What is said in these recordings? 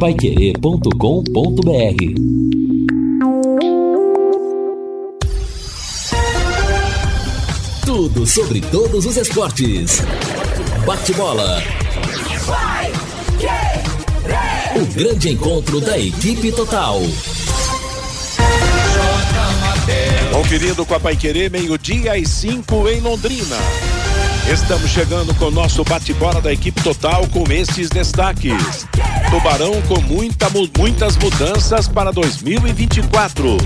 paiquerê.com.br Tudo sobre todos os esportes. Bate-bola. O grande encontro da equipe total. Conferido com a Paiquerê, meio-dia e cinco em Londrina. Estamos chegando com o nosso bate-bola da equipe total com esses destaques. Tubarão com muita, muitas mudanças para 2024.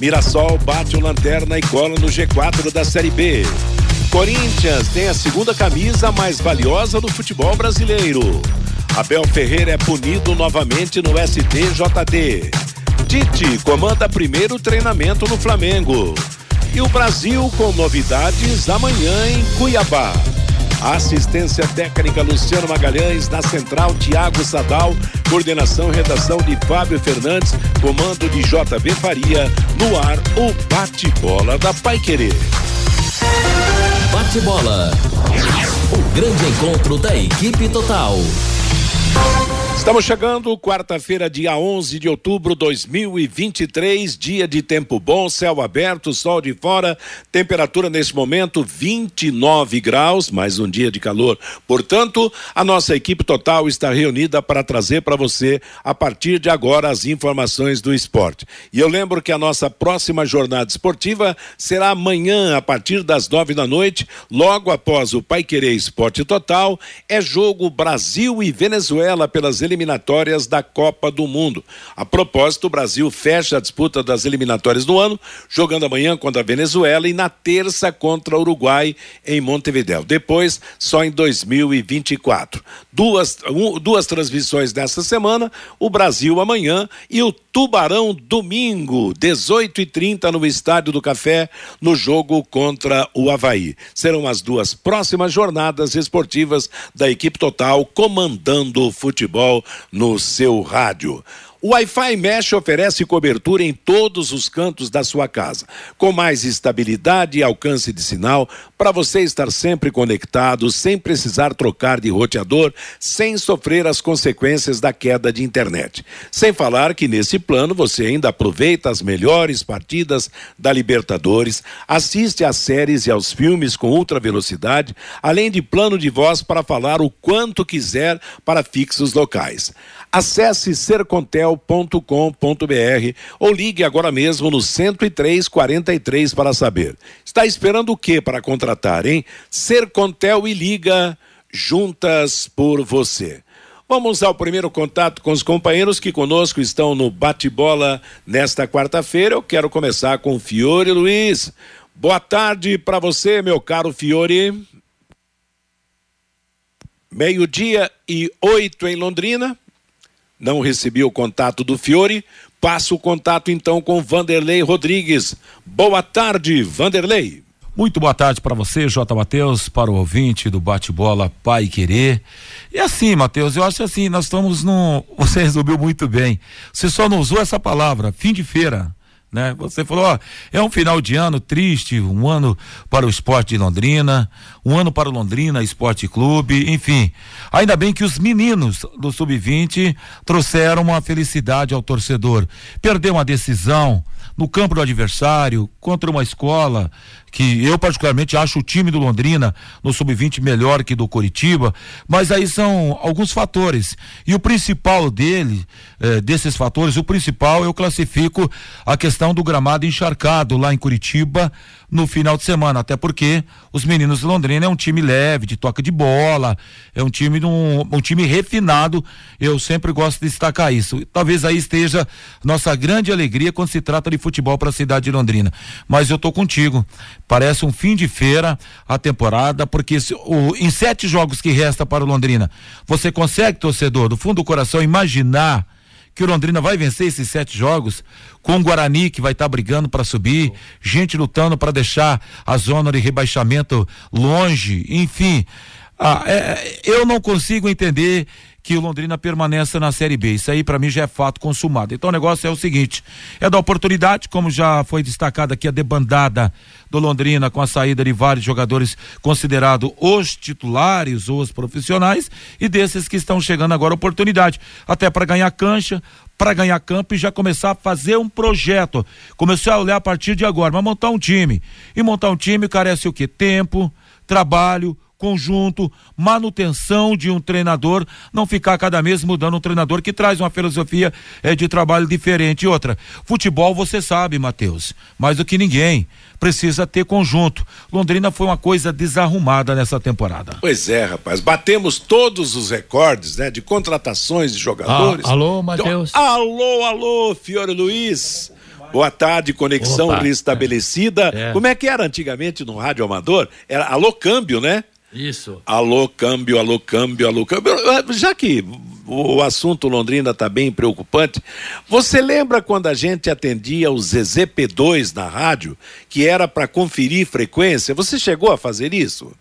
Mirassol bate o lanterna e cola no G4 da Série B. Corinthians tem a segunda camisa mais valiosa do futebol brasileiro. Abel Ferreira é punido novamente no STJD. Tite comanda primeiro treinamento no Flamengo. E o Brasil com novidades amanhã em Cuiabá. Assistência técnica Luciano Magalhães, na central Tiago Sadal, coordenação redação de Fábio Fernandes, comando de JB Faria, no ar o bate-bola da Paiquerê. Bate-bola. O grande encontro da equipe total. Estamos chegando, quarta-feira, dia 11 de outubro de 2023, dia de tempo bom, céu aberto, sol de fora, temperatura nesse momento 29 graus, mais um dia de calor. Portanto, a nossa equipe total está reunida para trazer para você, a partir de agora, as informações do esporte. E eu lembro que a nossa próxima jornada esportiva será amanhã, a partir das nove da noite, logo após o Pai Querer Esporte Total, é jogo Brasil e Venezuela pelas eliminatórias da Copa do Mundo. A propósito, o Brasil fecha a disputa das eliminatórias do ano, jogando amanhã contra a Venezuela e na terça contra o Uruguai em Montevideo. Depois, só em 2024. Duas, um, duas transmissões nessa semana, o Brasil amanhã e o Tubarão domingo, 18 e 30 no Estádio do Café, no jogo contra o Havaí. Serão as duas próximas jornadas esportivas da equipe total comandando o futebol no seu rádio. O Wi-Fi Mesh oferece cobertura em todos os cantos da sua casa, com mais estabilidade e alcance de sinal para você estar sempre conectado, sem precisar trocar de roteador, sem sofrer as consequências da queda de internet. Sem falar que nesse plano você ainda aproveita as melhores partidas da Libertadores, assiste às séries e aos filmes com ultra velocidade, além de plano de voz para falar o quanto quiser para fixos locais. Acesse sercontel.com.br ou ligue agora mesmo no 10343 para saber. Está esperando o que para contratar, hein? Sercontel e liga juntas por você. Vamos ao primeiro contato com os companheiros que conosco estão no bate-bola nesta quarta-feira. Eu quero começar com Fiore Luiz. Boa tarde para você, meu caro Fiore. Meio-dia e oito em Londrina. Não recebi o contato do Fiore. Passo o contato então com Vanderlei Rodrigues. Boa tarde, Vanderlei. Muito boa tarde para você, J. Matheus, para o ouvinte do bate-bola Pai Querer. E assim, Matheus, eu acho assim, nós estamos no. Você resolveu muito bem. Você só não usou essa palavra, fim de feira né? Você falou, ó, é um final de ano triste, um ano para o esporte de Londrina, um ano para o Londrina Esporte Clube, enfim. Ainda bem que os meninos do sub-20 trouxeram uma felicidade ao torcedor. Perdeu uma decisão no campo do adversário, contra uma escola que eu particularmente acho o time do Londrina no sub-20 melhor que do Coritiba, mas aí são alguns fatores. E o principal dele, eh, desses fatores, o principal eu classifico a questão do gramado encharcado lá em Curitiba no final de semana, até porque os meninos de Londrina é um time leve, de toca de bola, é um time um, um time refinado. Eu sempre gosto de destacar isso. Talvez aí esteja nossa grande alegria quando se trata de futebol para a cidade de Londrina. Mas eu tô contigo. Parece um fim de feira a temporada, porque se, o, em sete jogos que resta para o Londrina, você consegue, torcedor, do fundo do coração, imaginar que o Londrina vai vencer esses sete jogos, com o Guarani que vai estar tá brigando para subir, gente lutando para deixar a zona de rebaixamento longe, enfim. Ah, é, eu não consigo entender que o Londrina permaneça na Série B. Isso aí para mim já é fato consumado. Então o negócio é o seguinte: é da oportunidade, como já foi destacado aqui a debandada do Londrina com a saída de vários jogadores considerados os titulares ou os profissionais e desses que estão chegando agora oportunidade, até para ganhar cancha, para ganhar campo e já começar a fazer um projeto. Começar a olhar a partir de agora, mas montar um time. E montar um time carece o quê? Tempo, trabalho, conjunto, manutenção de um treinador, não ficar cada mês mudando um treinador que traz uma filosofia é, de trabalho diferente. E outra, futebol você sabe, Matheus, mais do que ninguém, precisa ter conjunto. Londrina foi uma coisa desarrumada nessa temporada. Pois é, rapaz, batemos todos os recordes, né, de contratações de jogadores. Ah, alô, Matheus. Então, alô, alô, Fiore Luiz. Boa tarde, conexão Opa, restabelecida. É. Como é que era antigamente no rádio amador? Era alô câmbio, né? Isso. Alô, câmbio, alô, câmbio, alô, câmbio. Já que o assunto Londrina está bem preocupante, você lembra quando a gente atendia o ZZP2 na rádio, que era para conferir frequência? Você chegou a fazer isso?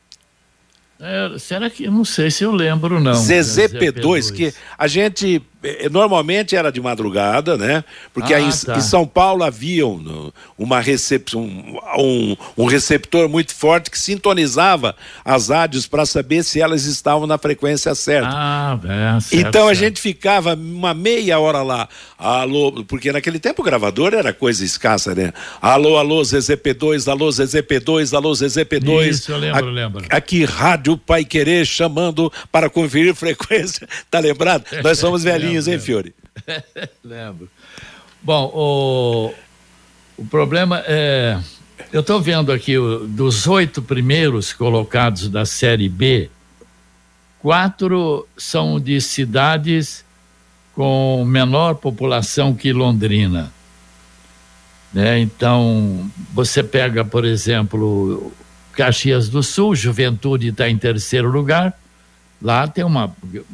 É, será que. Não sei se eu lembro, não. ZZP2, que a gente normalmente era de madrugada, né? Porque ah, aí tá. em São Paulo havia um, uma recepção, um, um, receptor muito forte que sintonizava as rádios para saber se elas estavam na frequência certa. Ah, é, certo, então a gente ficava uma meia hora lá, alô, porque naquele tempo o gravador era coisa escassa, né? Alô, alô, ZZP2, alô, ZZP2, alô, ZZP2. Isso, eu lembro, a, lembro. Aqui, Rádio Pai Querer chamando para conferir frequência. Tá lembrado? Nós somos velhinhos lembro, hein, Fiore? lembro. Bom, o, o problema é. Eu estou vendo aqui, dos oito primeiros colocados da Série B, quatro são de cidades com menor população que Londrina. Né? Então, você pega, por exemplo, Caxias do Sul, Juventude está em terceiro lugar, Lá tem uma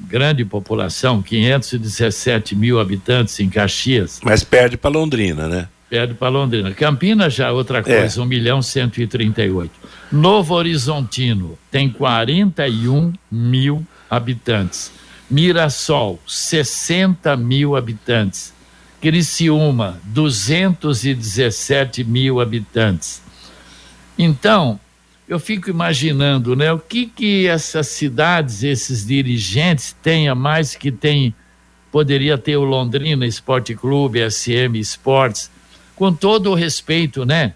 grande população, 517 mil habitantes em Caxias. Mas perde para Londrina, né? Perde para Londrina. Campinas já é outra é. coisa, é. 1 milhão 138. Novo Horizontino tem 41 mil habitantes. Mirassol, 60 mil habitantes. Criciúma, 217 mil habitantes. Então, eu fico imaginando, né, o que que essas cidades, esses dirigentes têm a mais que tem poderia ter o Londrina Esporte Clube, SM Esportes, com todo o respeito, né?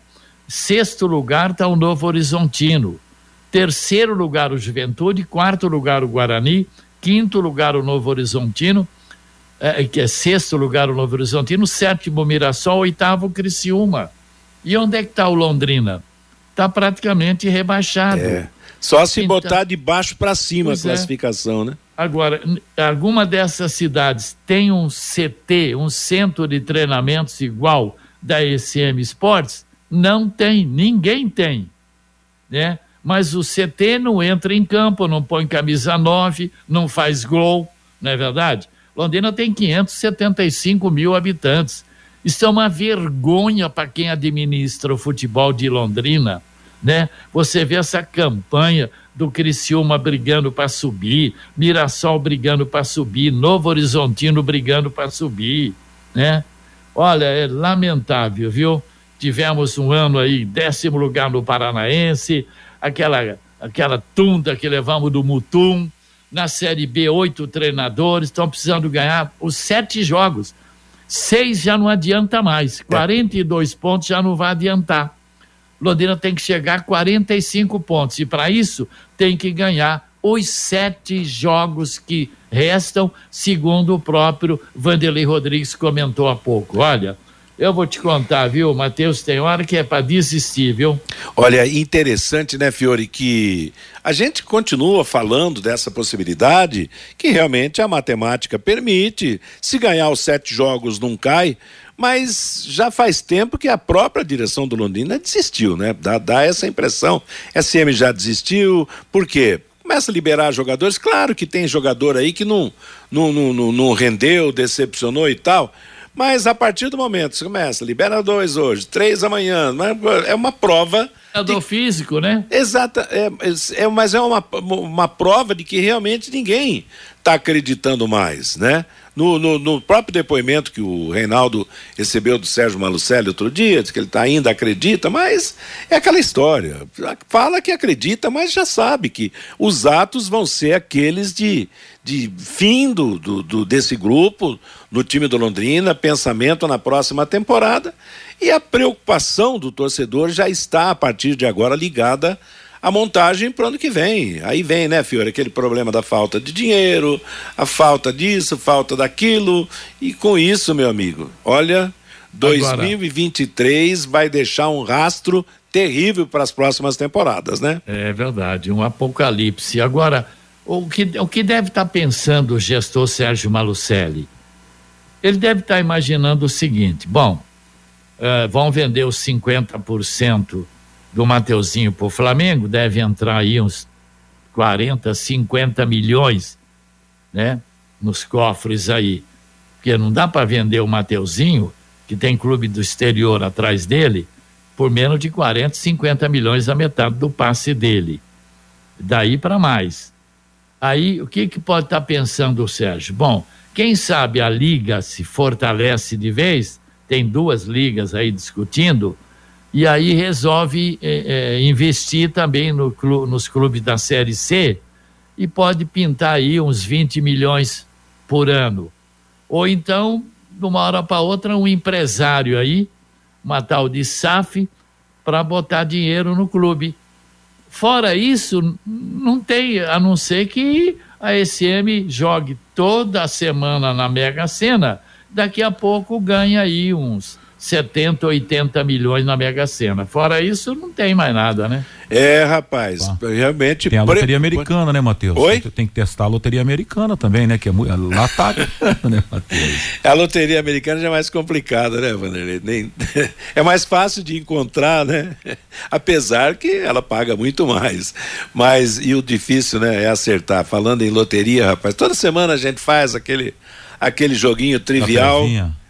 Sexto lugar está o Novo Horizontino, terceiro lugar o Juventude, quarto lugar o Guarani, quinto lugar o Novo Horizontino, é, que é sexto lugar o Novo Horizontino, sétimo Mirassol, oitavo Criciúma. E onde é que está o Londrina? Está praticamente rebaixado. É. Só se então, botar de baixo para cima a é. classificação, é. né? Agora, alguma dessas cidades tem um CT, um centro de treinamentos igual da SM Sports? Não tem, ninguém tem, né? Mas o CT não entra em campo, não põe camisa 9, não faz gol, não é verdade? Londrina tem 575 mil habitantes. Isso é uma vergonha para quem administra o futebol de Londrina, né? Você vê essa campanha do Criciúma brigando para subir, Mirassol brigando para subir, Novo Horizontino brigando para subir, né? Olha, é lamentável, viu? Tivemos um ano aí, décimo lugar no Paranaense, aquela, aquela tunda que levamos do Mutum, na Série B, oito treinadores, estão precisando ganhar os sete jogos Seis já não adianta mais. 42 é. pontos já não vai adiantar. Londrina tem que chegar a 45 pontos. E para isso tem que ganhar os sete jogos que restam, segundo o próprio Vanderlei Rodrigues comentou há pouco. Olha, eu vou te contar, viu, Matheus? Tem hora que é para desistir, viu? Olha, interessante, né, Fiore, que a gente continua falando dessa possibilidade que realmente a matemática permite. Se ganhar os sete jogos, não cai. Mas já faz tempo que a própria direção do Londrina desistiu, né? Dá, dá essa impressão. SM já desistiu, por quê? começa a liberar jogadores. Claro que tem jogador aí que não, não, não, não rendeu, decepcionou e tal. Mas a partir do momento que você começa, libera dois hoje, três amanhã, é uma prova. É do de... físico, né? Exata, é, é, mas é uma, uma prova de que realmente ninguém está acreditando mais, né? No, no, no, próprio depoimento que o Reinaldo recebeu do Sérgio Malucelli outro dia, diz que ele tá, ainda acredita, mas é aquela história. Fala que acredita, mas já sabe que os atos vão ser aqueles de, de fim do, do, do desse grupo no time do Londrina, pensamento na próxima temporada. E a preocupação do torcedor já está, a partir de agora, ligada a montagem para o ano que vem. Aí vem, né, Fiore, aquele problema da falta de dinheiro, a falta disso, falta daquilo. E com isso, meu amigo, olha, 2023 Agora, vai deixar um rastro terrível para as próximas temporadas, né? É verdade, um apocalipse. Agora, o que, o que deve estar tá pensando o gestor Sérgio Malucelli? Ele deve estar tá imaginando o seguinte: bom, uh, vão vender os 50% do Mateuzinho para o Flamengo, deve entrar aí uns 40, 50 milhões, né? Nos cofres aí. Porque não dá para vender o Mateuzinho, que tem clube do exterior atrás dele, por menos de 40, 50 milhões a metade do passe dele. Daí para mais. Aí, o que, que pode estar tá pensando o Sérgio? Bom, quem sabe a liga se fortalece de vez, tem duas ligas aí discutindo, e aí resolve é, é, investir também no clube, nos clubes da Série C e pode pintar aí uns 20 milhões por ano. Ou então, de uma hora para outra, um empresário aí, uma tal de SAF, para botar dinheiro no clube. Fora isso, não tem, a não ser que a SM jogue toda semana na Mega Sena, daqui a pouco ganha aí uns 70, 80 milhões na Mega Sena. Fora isso, não tem mais nada, né? É, rapaz, ah. realmente. Tem a loteria americana, né, Matheus? Oi? Tem que testar a loteria americana também, né? Que é lá tá, né, Matheus? A loteria americana já é mais complicada, né, Vanderlei? Nem... É mais fácil de encontrar, né? Apesar que ela paga muito mais. Mas, e o difícil, né, é acertar. Falando em loteria, rapaz, toda semana a gente faz aquele, aquele joguinho trivial.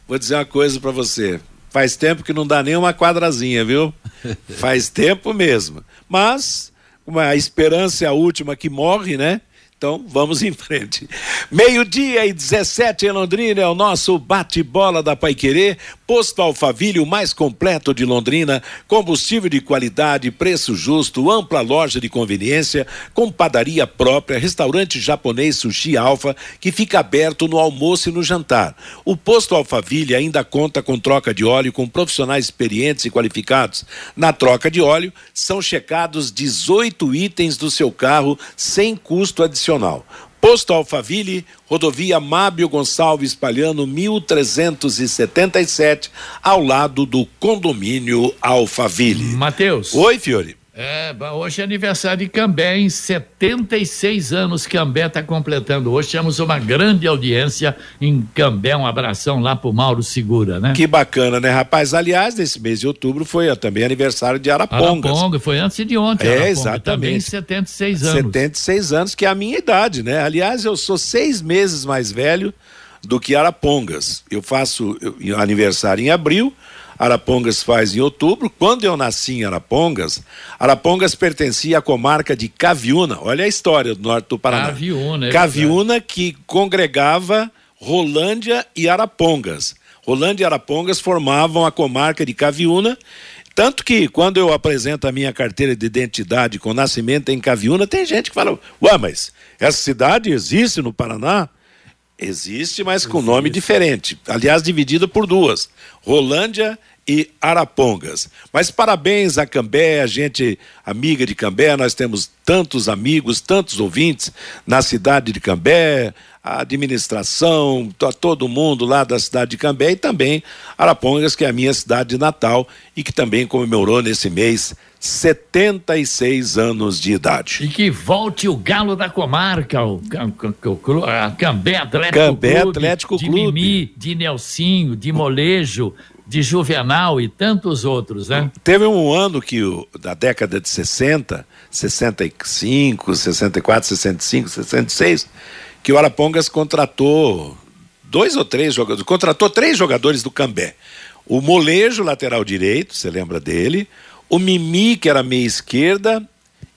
Vou dizer uma coisa para você Faz tempo que não dá nem uma quadrazinha, viu? Faz tempo mesmo. Mas a esperança é a última que morre, né? Então vamos em frente. Meio-dia e 17 em Londrina é o nosso bate-bola da Paiquerê. Posto Alfaville, o mais completo de Londrina. Combustível de qualidade, preço justo, ampla loja de conveniência, com padaria própria, restaurante japonês Sushi Alfa, que fica aberto no almoço e no jantar. O Posto Alfaville ainda conta com troca de óleo com profissionais experientes e qualificados. Na troca de óleo, são checados 18 itens do seu carro sem custo adicional Nacional. Posto Alfaville, rodovia Mábio Gonçalves Palhano, 1377, ao lado do condomínio Alfaville. Matheus. Oi, Fiore. É, hoje é aniversário de Cambé, em 76 anos Cambé está completando. Hoje temos uma grande audiência em Cambé, um abração lá pro Mauro Segura, né? Que bacana, né, rapaz? Aliás, nesse mês de outubro foi também aniversário de Arapongas. Araponga, foi antes de ontem. É, Araponga, exatamente. Também 76 anos. 76 anos, que é a minha idade, né? Aliás, eu sou seis meses mais velho do que Arapongas. Eu faço aniversário em abril, Arapongas faz em outubro. Quando eu nasci em Arapongas, Arapongas pertencia à comarca de Caviúna. Olha a história do norte do Paraná. Caviúna, é Caviúna que congregava Rolândia e Arapongas. Rolândia e Arapongas formavam a comarca de Caviúna. Tanto que quando eu apresento a minha carteira de identidade com nascimento em Caviúna, tem gente que fala: Ué, mas essa cidade existe no Paraná? Existe, mas com nome diferente. Aliás, dividido por duas: Rolândia e Arapongas. Mas parabéns a Cambé, a gente amiga de Cambé, nós temos tantos amigos, tantos ouvintes na cidade de Cambé, a administração, todo mundo lá da cidade de Cambé e também Arapongas, que é a minha cidade natal e que também comemorou nesse mês 76 anos de idade. E que volte o galo da comarca, o, o, a Cambé Atlético Cambé Clube, Atlético de Clube. Mimi, de Nelsinho, de Molejo, de Juvenal e tantos outros, né? Teve um ano que, da década de 60, 65, 64, 65, 66, que o Arapongas contratou dois ou três jogadores, contratou três jogadores do Cambé. O Molejo, lateral direito, você lembra dele? o Mimi, que era meia esquerda,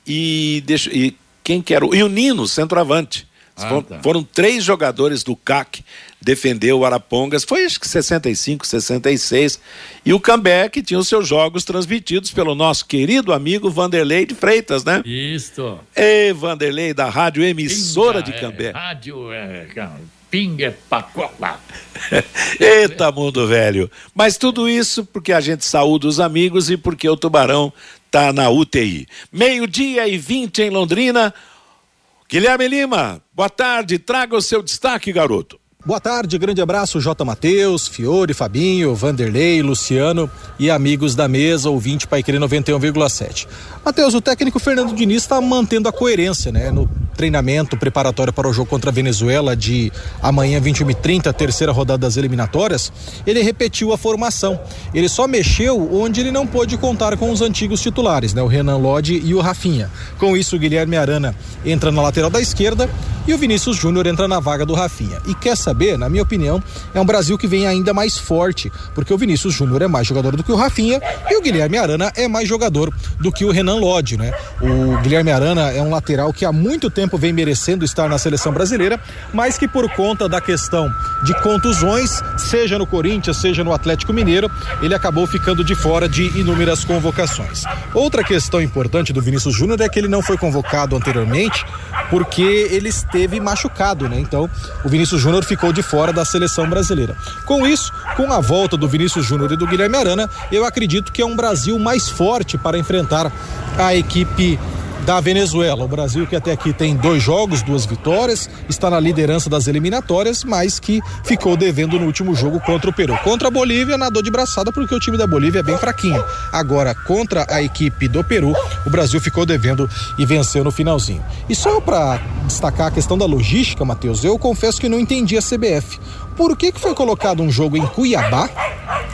e, deixa, e quem que era? E o Nino, centroavante. Ah, tá. foram, três jogadores do CAC defender o Arapongas, foi acho que 65, 66, e o Cambeck tinha os seus jogos transmitidos pelo nosso querido amigo Vanderlei de Freitas, né? Isso. Ei, Vanderlei, da rádio emissora Pinga, de Cambeck. É, rádio é, Pinga Pacola. Eita, mundo velho. Mas tudo isso porque a gente saúda os amigos e porque o Tubarão tá na UTI. Meio-dia e 20 em Londrina. Guilherme Lima, boa tarde, traga o seu destaque, garoto. Boa tarde, grande abraço, J. Matheus, Fiore, Fabinho, Vanderlei, Luciano e amigos da mesa, ouvinte Paiquerê 91,7. Matheus, o técnico Fernando Diniz está mantendo a coerência, né? No treinamento preparatório para o jogo contra a Venezuela de amanhã, 21 e 30 terceira rodada das eliminatórias, ele repetiu a formação. Ele só mexeu onde ele não pôde contar com os antigos titulares, né? O Renan Lodge e o Rafinha. Com isso, o Guilherme Arana entra na lateral da esquerda e o Vinícius Júnior entra na vaga do Rafinha. E quer saber, na minha opinião, é um Brasil que vem ainda mais forte, porque o Vinícius Júnior é mais jogador do que o Rafinha e o Guilherme Arana é mais jogador do que o Renan Lodge, né? O Guilherme Arana é um lateral que há muito tempo vem merecendo estar na seleção brasileira, mas que por conta da questão de contusões, seja no Corinthians, seja no Atlético Mineiro, ele acabou ficando de fora de inúmeras convocações. Outra questão importante do Vinícius Júnior é que ele não foi convocado anteriormente porque ele esteve machucado, né? Então, o Vinícius Júnior ficou de fora da seleção brasileira. Com isso, com a volta do Vinícius Júnior e do Guilherme Arana, eu acredito que é um Brasil mais forte para enfrentar a equipe da Venezuela. O Brasil que até aqui tem dois jogos, duas vitórias, está na liderança das eliminatórias, mas que ficou devendo no último jogo contra o Peru. Contra a Bolívia, nadou de braçada porque o time da Bolívia é bem fraquinho. Agora, contra a equipe do Peru, o Brasil ficou devendo e venceu no finalzinho. E só para destacar a questão da logística, Matheus, eu confesso que não entendi a CBF. Por que, que foi colocado um jogo em Cuiabá,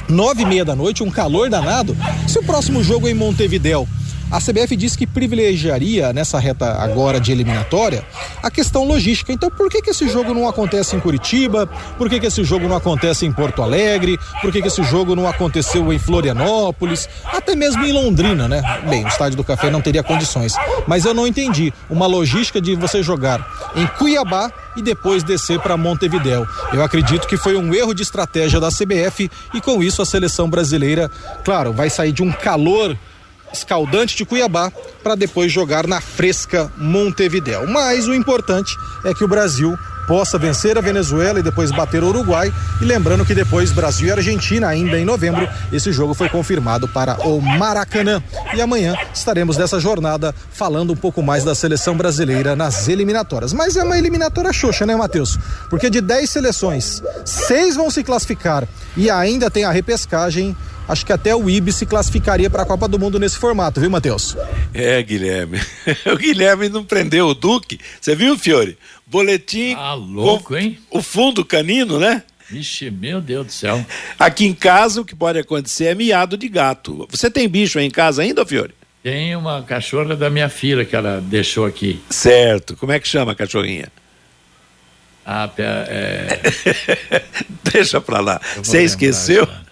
nove e meia da noite, um calor danado, se o próximo jogo é em Montevidéu a CBF disse que privilegiaria nessa reta agora de eliminatória a questão logística. Então, por que, que esse jogo não acontece em Curitiba? Por que, que esse jogo não acontece em Porto Alegre? Por que, que esse jogo não aconteceu em Florianópolis? Até mesmo em Londrina, né? Bem, o Estádio do Café não teria condições. Mas eu não entendi uma logística de você jogar em Cuiabá e depois descer para Montevidéu. Eu acredito que foi um erro de estratégia da CBF e com isso a seleção brasileira, claro, vai sair de um calor escaldante de Cuiabá para depois jogar na fresca Montevidéu. Mas o importante é que o Brasil possa vencer a Venezuela e depois bater o Uruguai. E lembrando que depois Brasil e Argentina, ainda em novembro, esse jogo foi confirmado para o Maracanã. E amanhã estaremos nessa jornada falando um pouco mais da seleção brasileira nas eliminatórias. Mas é uma eliminatória xoxa, né, Matheus? Porque de 10 seleções, seis vão se classificar e ainda tem a repescagem acho que até o IB se classificaria para a Copa do Mundo nesse formato, viu, Matheus? É, Guilherme. o Guilherme não prendeu o Duque. Você viu, Fiore? Boletim. Ah, louco, hein? O fundo canino, né? Vixe, meu Deus do céu. Aqui em casa, o que pode acontecer é miado de gato. Você tem bicho aí em casa ainda, Fiore? Tem uma cachorra da minha filha que ela deixou aqui. Certo. Como é que chama a cachorrinha? Ah, é... Deixa pra lá. Você esqueceu? Já.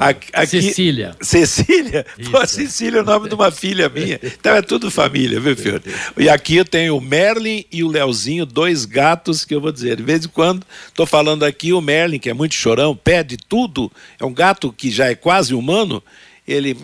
Aqui, Cecília. Cecília? Pô, Cecília é o nome de uma filha minha. Então é tudo família, viu, Fiore? E aqui eu tenho o Merlin e o Leozinho, dois gatos que eu vou dizer. De vez em quando, estou falando aqui, o Merlin, que é muito chorão, pede tudo, é um gato que já é quase humano, ele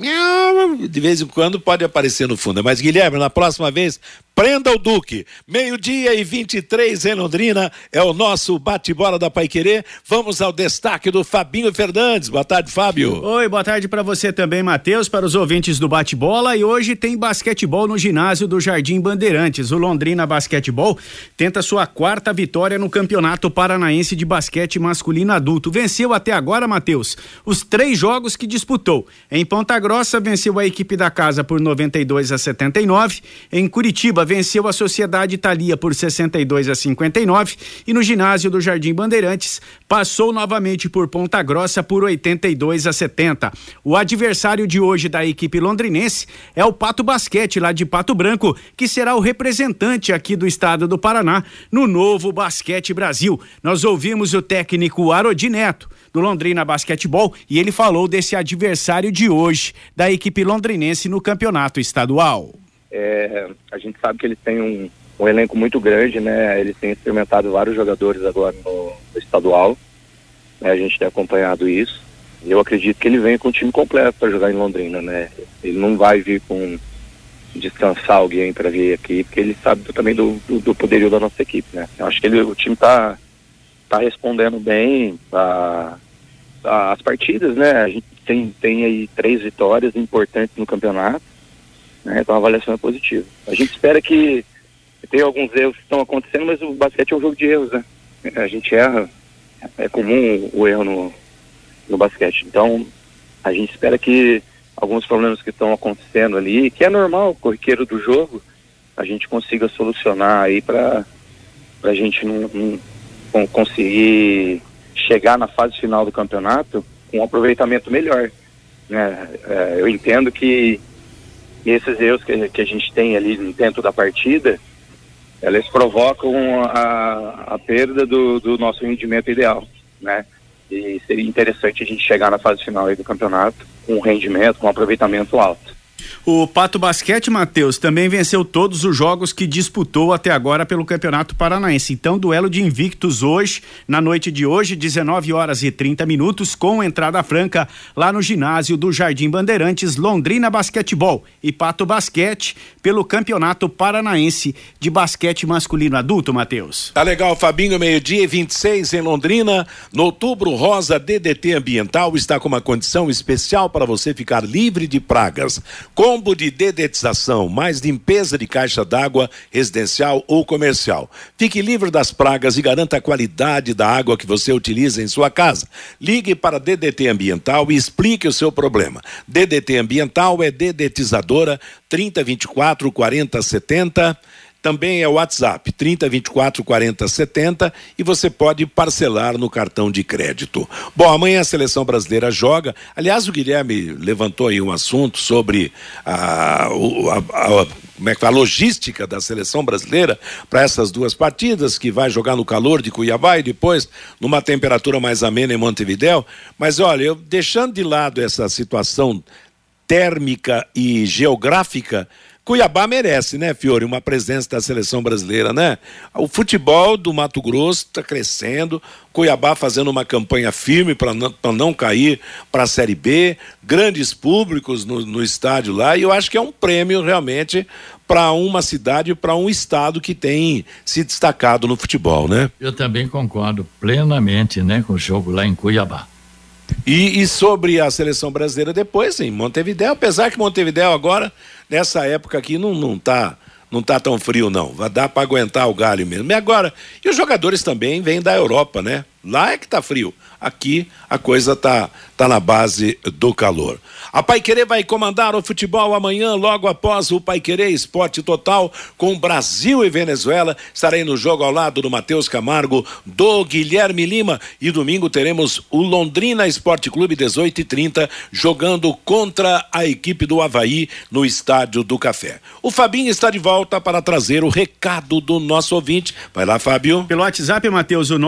de vez em quando pode aparecer no fundo. Mas Guilherme, na próxima vez, Prenda o Duque. Meio-dia e 23 em Londrina é o nosso bate-bola da Paiquerê. Vamos ao destaque do Fabinho Fernandes. Boa tarde, Fábio. Oi, boa tarde para você também, Matheus, para os ouvintes do bate-bola. E hoje tem basquetebol no ginásio do Jardim Bandeirantes. O Londrina Basquetebol tenta sua quarta vitória no Campeonato Paranaense de Basquete Masculino Adulto. Venceu até agora, Matheus, os três jogos que disputou. Em Ponta Grossa, venceu a equipe da casa por 92 a 79. Em Curitiba, venceu a Sociedade Italia por 62 a 59 e no ginásio do Jardim Bandeirantes passou novamente por Ponta Grossa por 82 a 70. O adversário de hoje da equipe londrinense é o Pato Basquete lá de Pato Branco, que será o representante aqui do estado do Paraná no novo Basquete Brasil. Nós ouvimos o técnico Arodi Neto do Londrina Basquetebol e ele falou desse adversário de hoje da equipe londrinense no campeonato estadual. É, a gente sabe que eles têm um, um elenco muito grande, né? Eles têm experimentado vários jogadores agora no, no estadual. Né? A gente tem acompanhado isso. E eu acredito que ele vem com o time completo para jogar em Londrina, né? Ele não vai vir com descansar alguém para vir aqui, porque ele sabe também do, do, do, poderio da nossa equipe, né? Eu acho que ele, o time está tá respondendo bem a, a, as partidas, né? A gente tem, tem aí três vitórias importantes no campeonato, né? Então a avaliação é positiva. A gente espera que tem alguns erros que estão acontecendo, mas o basquete é um jogo de erros, né? A gente erra, é comum o erro no, no basquete. Então, a gente espera que alguns problemas que estão acontecendo ali, que é normal, corriqueiro do jogo, a gente consiga solucionar aí para a gente não, não, conseguir chegar na fase final do campeonato com um aproveitamento melhor. Né? É, eu entendo que esses erros que, que a gente tem ali dentro da partida, elas provocam a, a perda do, do nosso rendimento ideal, né? E seria interessante a gente chegar na fase final do campeonato com um rendimento, com um aproveitamento alto. O Pato Basquete, Matheus, também venceu todos os jogos que disputou até agora pelo Campeonato Paranaense. Então, duelo de invictos hoje, na noite de hoje, 19 horas e 30 minutos, com entrada franca lá no ginásio do Jardim Bandeirantes, Londrina Basquetebol e Pato Basquete pelo Campeonato Paranaense de Basquete Masculino Adulto, Matheus. Tá legal, Fabinho, meio-dia e 26 em Londrina. No outubro rosa, DDT Ambiental está com uma condição especial para você ficar livre de pragas. Combo de dedetização, mais limpeza de caixa d'água residencial ou comercial. Fique livre das pragas e garanta a qualidade da água que você utiliza em sua casa. Ligue para DDT Ambiental e explique o seu problema. DDT Ambiental é dedetizadora 3024 4070 também é o WhatsApp 30 24 40 70 e você pode parcelar no cartão de crédito. Bom, amanhã a seleção brasileira joga. Aliás, o Guilherme levantou aí um assunto sobre a, a, a, como é que a logística da seleção brasileira para essas duas partidas, que vai jogar no calor de Cuiabá e depois numa temperatura mais amena em Montevidéu. Mas olha, eu deixando de lado essa situação térmica e geográfica, Cuiabá merece, né, Fiore, uma presença da seleção brasileira, né? O futebol do Mato Grosso está crescendo, Cuiabá fazendo uma campanha firme para não, não cair para a Série B, grandes públicos no, no estádio lá, e eu acho que é um prêmio realmente para uma cidade, para um estado que tem se destacado no futebol, né? Eu também concordo plenamente, né, com o jogo lá em Cuiabá. E, e, sobre a seleção brasileira depois, em Montevidéu, apesar que Montevidéu agora, nessa época aqui, não, não tá não tá tão frio não, vai dar para aguentar o galho mesmo. E agora, e os jogadores também vêm da Europa, né? Lá é que tá frio. Aqui a coisa tá tá na base do calor. A Paiquerê vai comandar o futebol amanhã, logo após o Paiquerê Esporte Total, com Brasil e Venezuela. Estarei no jogo ao lado do Matheus Camargo, do Guilherme Lima. E domingo teremos o Londrina Esporte Clube 18 e 30 jogando contra a equipe do Havaí no Estádio do Café. O Fabinho está de volta para trazer o recado do nosso ouvinte. Vai lá, Fábio. Pelo WhatsApp, Matheus, o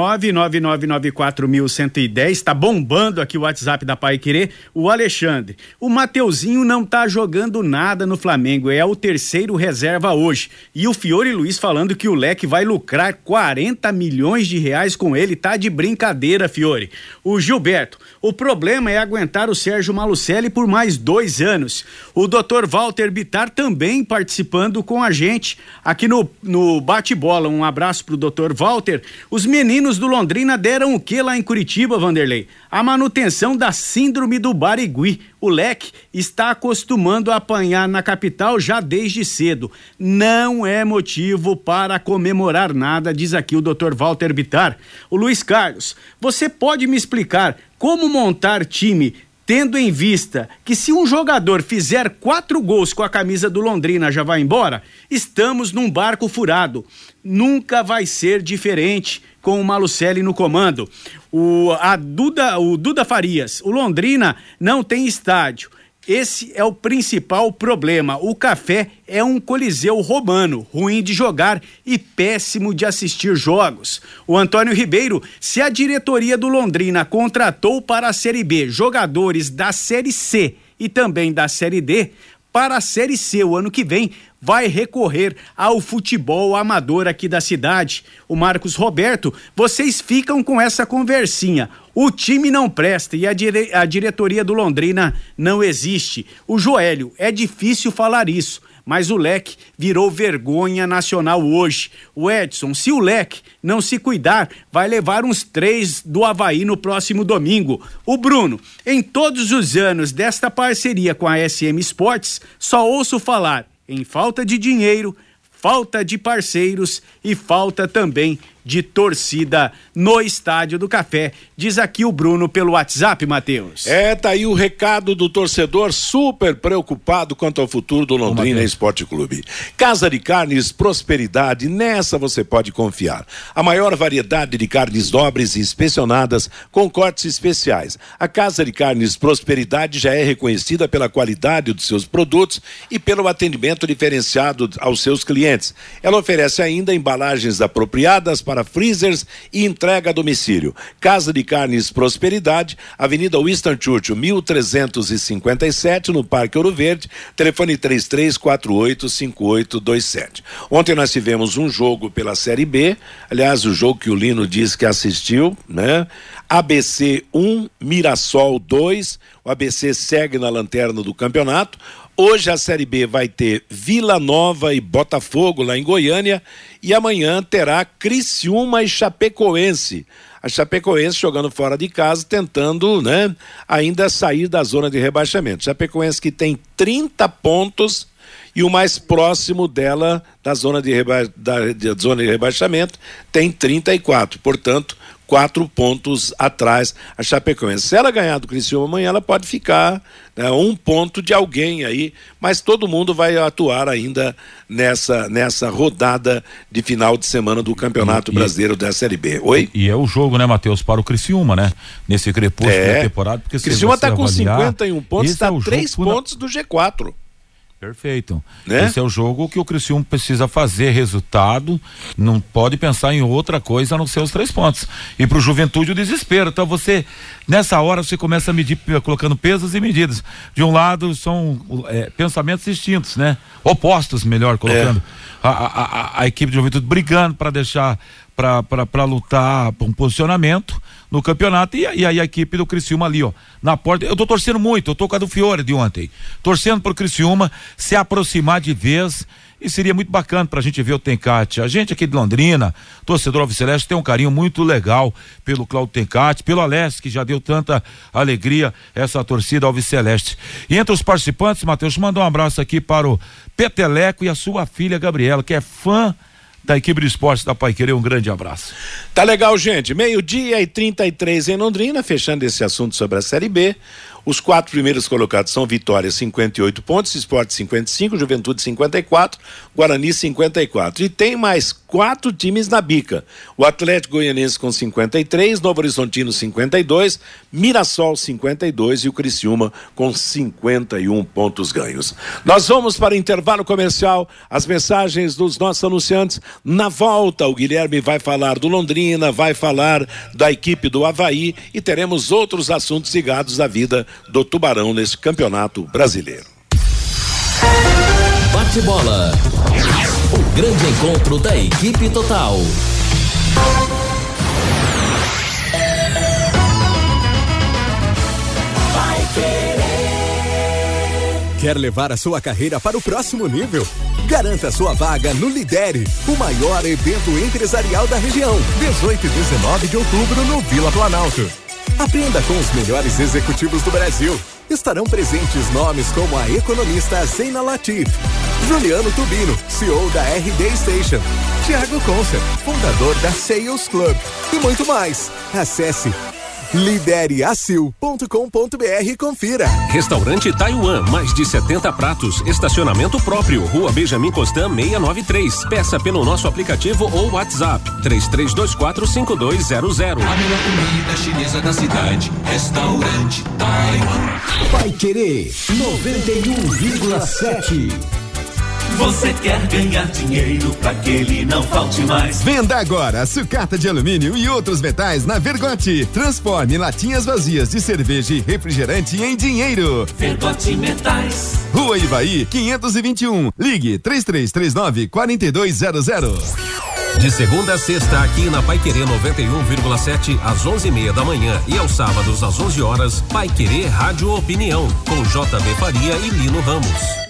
99994110. Está bombando aqui o WhatsApp da Pai Querer. O Alexandre. O Mateuzinho não tá jogando nada no Flamengo, é o terceiro reserva hoje. E o Fiore Luiz falando que o Leque vai lucrar 40 milhões de reais com ele, tá de brincadeira, Fiore. O Gilberto, o problema é aguentar o Sérgio Malucelli por mais dois anos. O Dr. Walter Bitar também participando com a gente aqui no, no bate-bola. Um abraço pro Dr. Walter. Os meninos do Londrina deram o que lá em Curitiba, Vanderlei? A manutenção da síndrome do Barigui. O leque está acostumando a apanhar na capital já desde cedo. Não é motivo para comemorar nada, diz aqui o Dr. Walter Bitar. O Luiz Carlos, você pode me explicar como montar time tendo em vista que se um jogador fizer quatro gols com a camisa do Londrina já vai embora, estamos num barco furado. Nunca vai ser diferente com o Malucelli no comando. O, a Duda, o Duda Farias, o Londrina não tem estádio. Esse é o principal problema. O café é um coliseu romano, ruim de jogar e péssimo de assistir jogos. O Antônio Ribeiro, se a diretoria do Londrina contratou para a Série B jogadores da Série C e também da Série D, para a Série C o ano que vem vai recorrer ao futebol amador aqui da cidade. O Marcos Roberto, vocês ficam com essa conversinha. O time não presta e a, dire a diretoria do Londrina não existe. O Joélio, é difícil falar isso mas o leque virou vergonha nacional hoje. O Edson, se o leque não se cuidar, vai levar uns três do Havaí no próximo domingo. O Bruno, em todos os anos desta parceria com a SM Sports, só ouço falar em falta de dinheiro, falta de parceiros e falta também de torcida no Estádio do Café. Diz aqui o Bruno pelo WhatsApp, Matheus. É, tá aí o recado do torcedor super preocupado quanto ao futuro do Londrina Esporte Clube. Casa de Carnes Prosperidade, nessa você pode confiar. A maior variedade de carnes nobres e inspecionadas com cortes especiais. A Casa de Carnes Prosperidade já é reconhecida pela qualidade dos seus produtos e pelo atendimento diferenciado aos seus clientes. Ela oferece ainda embalagens apropriadas para freezers e entrega a domicílio. Casa de Carnes Prosperidade, Avenida Winston Churchill, 1357, no Parque Ouro Verde, telefone 33485827. Ontem nós tivemos um jogo pela Série B, aliás, o jogo que o Lino disse que assistiu, né? ABC 1, Mirassol 2. O ABC segue na lanterna do campeonato. Hoje a Série B vai ter Vila Nova e Botafogo lá em Goiânia e amanhã terá Criciúma e Chapecoense. A Chapecoense jogando fora de casa, tentando, né, ainda sair da zona de rebaixamento. Chapecoense que tem 30 pontos e o mais próximo dela da zona de, reba da, da zona de rebaixamento tem 34. Portanto, quatro pontos atrás a Chapecoense. Se ela ganhar do Criciúma amanhã, ela pode ficar né, um ponto de alguém aí, mas todo mundo vai atuar ainda nessa, nessa rodada de final de semana do Campeonato e, Brasileiro da Série B. Oi? E é o jogo, né, Matheus, para o Criciúma, né? Nesse crepúsculo é. da temporada. Porque Criciúma está com 51 pontos, está é três pontos do G4. Perfeito. Né? Esse é o jogo que o Criciúma precisa fazer resultado, não pode pensar em outra coisa a não ser os três pontos. E para o Juventude o desespero. Então você, nessa hora, você começa a medir, colocando pesos e medidas. De um lado são é, pensamentos distintos, né? Opostos, melhor colocando. É. A, a, a, a, equipe de Juventude brigando para deixar, para lutar por um posicionamento no campeonato. E, e aí a equipe do Criciúma ali, ó, na porta. Eu tô torcendo muito, eu tô com a do Fiore de ontem. Torcendo pro Criciúma se aproximar de vez. E seria muito bacana pra gente ver o Tencate. A gente aqui de Londrina, torcedor Alviceleste, tem um carinho muito legal pelo Claudio Tencate, pelo Alessio, que já deu tanta alegria essa torcida Alviceleste. E entre os participantes, Matheus, manda um abraço aqui para o Peteleco e a sua filha Gabriela, que é fã da equipe de esportes da Pai Querer. Um grande abraço. Tá legal, gente. Meio-dia e 33 em Londrina, fechando esse assunto sobre a Série B. Os quatro primeiros colocados são Vitória 58 pontos, Esporte 55, Juventude 54, Guarani 54. E tem mais quatro times na bica. O Atlético Goianense com 53, Novo Horizontino 52, Mirassol 52 e o Criciúma com 51 pontos ganhos. Nós vamos para o intervalo comercial, as mensagens dos nossos anunciantes. Na volta, o Guilherme vai falar do Londrina, vai falar da equipe do Havaí e teremos outros assuntos ligados à vida do Tubarão nesse campeonato brasileiro. Bate bola. Grande encontro da equipe total. Quer levar a sua carreira para o próximo nível? Garanta sua vaga no Lidere, o maior evento empresarial da região. 18 e 19 de outubro no Vila Planalto. Aprenda com os melhores executivos do Brasil. Estarão presentes nomes como a economista Zeina Latif, Juliano Tubino, CEO da RD Station, Tiago Concer, fundador da Sales Club e muito mais. Acesse Lidereacil.com.br e confira. Restaurante Taiwan, mais de 70 pratos, estacionamento próprio, Rua Benjamin Constant 693. Peça pelo nosso aplicativo ou WhatsApp 33245200. A melhor comida chinesa da cidade, Restaurante Taiwan. Vai querer 91,7. Você quer ganhar dinheiro para que ele não falte mais. Venda agora sucata de alumínio e outros metais na Vergote. Transforme latinhas vazias de cerveja e refrigerante em dinheiro. Vergote Metais. Rua Ivaí, 521. Ligue 3339 4200. De segunda a sexta, aqui na Pai Querer 91,7 às 11:30 da manhã e aos sábados às 11 horas, Pai Querer Rádio Opinião com JB Faria e Lino Ramos.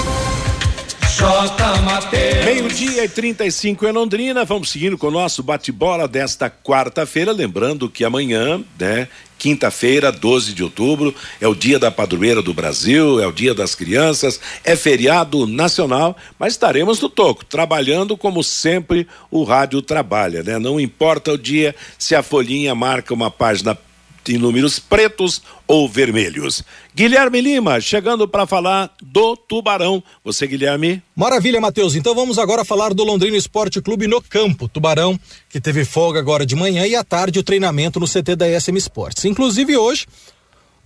Meio-dia e 35 em Londrina. Vamos seguindo com o nosso bate-bola desta quarta-feira. Lembrando que amanhã, né? Quinta-feira, 12 de outubro, é o dia da padroeira do Brasil, é o dia das crianças, é feriado nacional, mas estaremos no toco, trabalhando como sempre o rádio trabalha, né? Não importa o dia se a folhinha marca uma página em números pretos ou vermelhos. Guilherme Lima, chegando para falar do Tubarão. Você, Guilherme? Maravilha, Matheus. Então vamos agora falar do Londrina Esporte Clube no campo. Tubarão, que teve folga agora de manhã e à tarde o treinamento no CT da SM Sports. Inclusive hoje,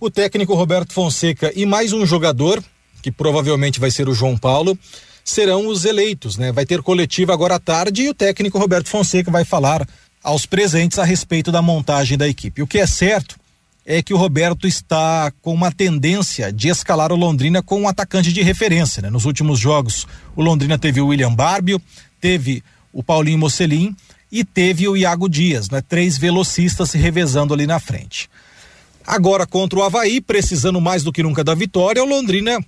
o técnico Roberto Fonseca e mais um jogador, que provavelmente vai ser o João Paulo, serão os eleitos, né? Vai ter coletiva agora à tarde e o técnico Roberto Fonseca vai falar aos presentes a respeito da montagem da equipe. O que é certo é que o Roberto está com uma tendência de escalar o Londrina com um atacante de referência. Né? Nos últimos jogos, o Londrina teve o William Barbio, teve o Paulinho Mocelin e teve o Iago Dias, né? três velocistas se revezando ali na frente. Agora, contra o Havaí, precisando mais do que nunca da vitória, o Londrina